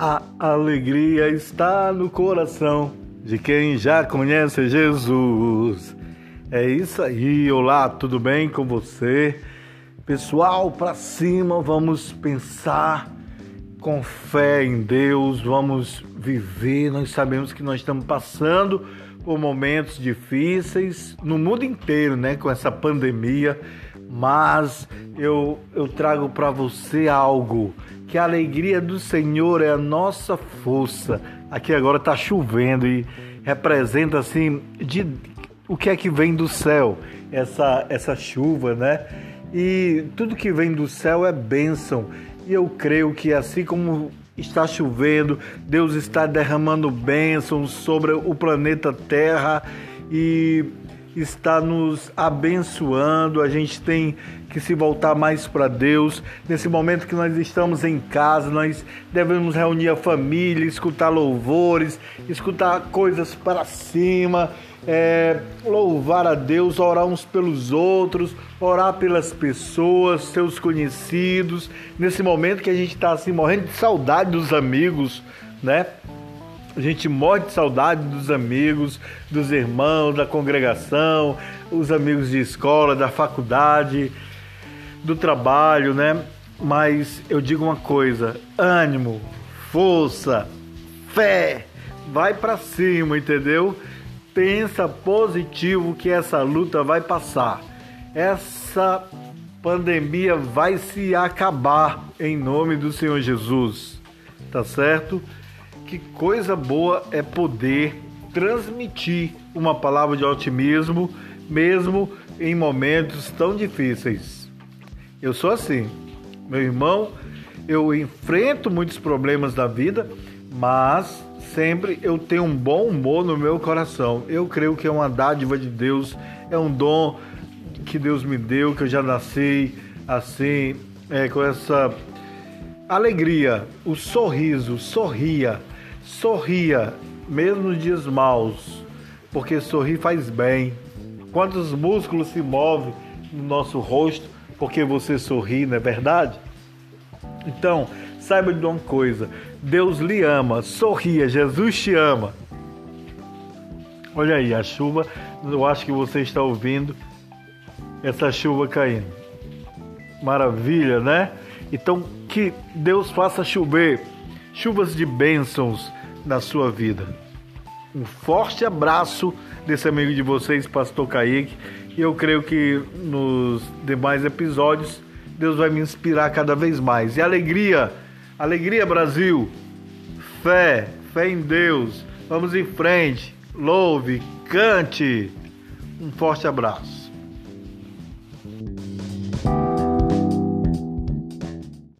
A alegria está no coração de quem já conhece Jesus. É isso aí. Olá, tudo bem com você? Pessoal, para cima, vamos pensar com fé em Deus, vamos viver. Nós sabemos que nós estamos passando por momentos difíceis no mundo inteiro, né, com essa pandemia, mas eu eu trago para você algo que a alegria do Senhor é a nossa força. Aqui agora está chovendo e representa assim de o que é que vem do céu, essa essa chuva, né? E tudo que vem do céu é bênção. E eu creio que assim como está chovendo, Deus está derramando bênçãos sobre o planeta Terra e está nos abençoando. A gente tem que se voltar mais para Deus. Nesse momento que nós estamos em casa, nós devemos reunir a família, escutar louvores, escutar coisas para cima, é, louvar a Deus, orar uns pelos outros, orar pelas pessoas, seus conhecidos. Nesse momento que a gente está assim morrendo de saudade dos amigos, né? A gente morre de saudade dos amigos, dos irmãos, da congregação, os amigos de escola, da faculdade, do trabalho, né? Mas eu digo uma coisa: ânimo, força, fé, vai para cima, entendeu? Pensa positivo que essa luta vai passar. Essa pandemia vai se acabar em nome do Senhor Jesus. Tá certo? Que coisa boa é poder transmitir uma palavra de otimismo, mesmo em momentos tão difíceis. Eu sou assim, meu irmão, eu enfrento muitos problemas da vida, mas sempre eu tenho um bom humor no meu coração. Eu creio que é uma dádiva de Deus, é um dom que Deus me deu, que eu já nasci assim, é, com essa alegria, o sorriso, sorria Sorria, mesmo nos dias maus, porque sorrir faz bem. Quantos músculos se movem no nosso rosto porque você sorri, não é verdade? Então, saiba de uma coisa: Deus lhe ama, sorria, Jesus te ama. Olha aí, a chuva, eu acho que você está ouvindo essa chuva caindo. Maravilha, né? Então, que Deus faça chover chuvas de bênçãos na sua vida. Um forte abraço desse amigo de vocês, Pastor Kaique. E eu creio que nos demais episódios Deus vai me inspirar cada vez mais. E alegria, alegria Brasil, fé, fé em Deus. Vamos em frente, louve, cante. Um forte abraço.